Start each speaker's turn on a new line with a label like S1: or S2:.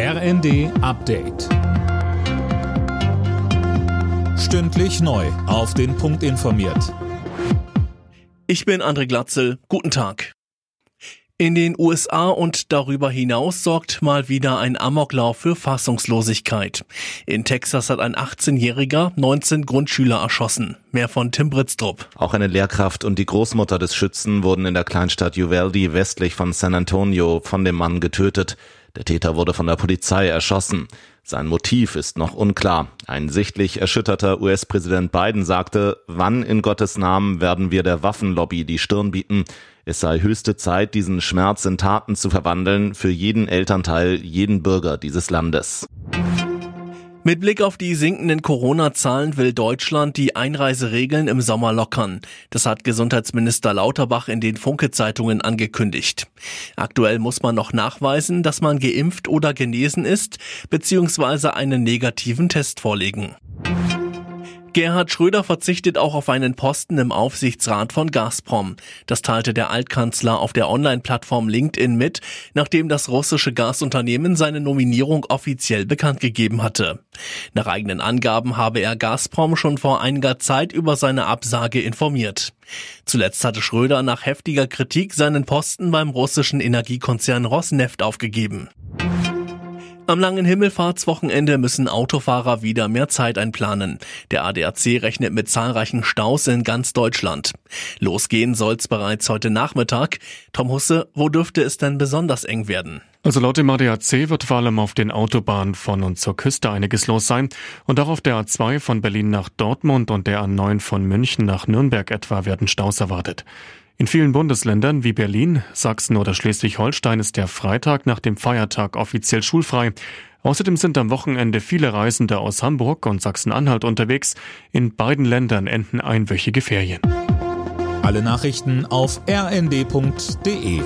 S1: RND Update. Stündlich neu. Auf den Punkt informiert.
S2: Ich bin André Glatzel. Guten Tag. In den USA und darüber hinaus sorgt mal wieder ein Amoklauf für Fassungslosigkeit. In Texas hat ein 18-Jähriger 19 Grundschüler erschossen. Mehr von Tim Britztrup.
S3: Auch eine Lehrkraft und die Großmutter des Schützen wurden in der Kleinstadt Uvalde westlich von San Antonio von dem Mann getötet. Der Täter wurde von der Polizei erschossen. Sein Motiv ist noch unklar. Ein sichtlich erschütterter US-Präsident Biden sagte, wann in Gottes Namen werden wir der Waffenlobby die Stirn bieten? Es sei höchste Zeit, diesen Schmerz in Taten zu verwandeln für jeden Elternteil, jeden Bürger dieses Landes.
S2: Mit Blick auf die sinkenden Corona-Zahlen will Deutschland die Einreiseregeln im Sommer lockern. Das hat Gesundheitsminister Lauterbach in den Funke-Zeitungen angekündigt. Aktuell muss man noch nachweisen, dass man geimpft oder genesen ist, beziehungsweise einen negativen Test vorlegen. Gerhard Schröder verzichtet auch auf einen Posten im Aufsichtsrat von Gazprom. Das teilte der Altkanzler auf der Online-Plattform LinkedIn mit, nachdem das russische Gasunternehmen seine Nominierung offiziell bekannt gegeben hatte. Nach eigenen Angaben habe er Gazprom schon vor einiger Zeit über seine Absage informiert. Zuletzt hatte Schröder nach heftiger Kritik seinen Posten beim russischen Energiekonzern Rosneft aufgegeben. Am langen Himmelfahrtswochenende müssen Autofahrer wieder mehr Zeit einplanen. Der ADAC rechnet mit zahlreichen Staus in ganz Deutschland. Losgehen soll's bereits heute Nachmittag. Tom Husse, wo dürfte es denn besonders eng werden?
S4: Also laut dem ADAC wird vor allem auf den Autobahnen von und zur Küste einiges los sein. Und auch auf der A2 von Berlin nach Dortmund und der A9 von München nach Nürnberg etwa werden Staus erwartet. In vielen Bundesländern wie Berlin, Sachsen oder Schleswig-Holstein ist der Freitag nach dem Feiertag offiziell schulfrei. Außerdem sind am Wochenende viele Reisende aus Hamburg und Sachsen-Anhalt unterwegs. In beiden Ländern enden einwöchige Ferien.
S1: Alle Nachrichten auf rnd.de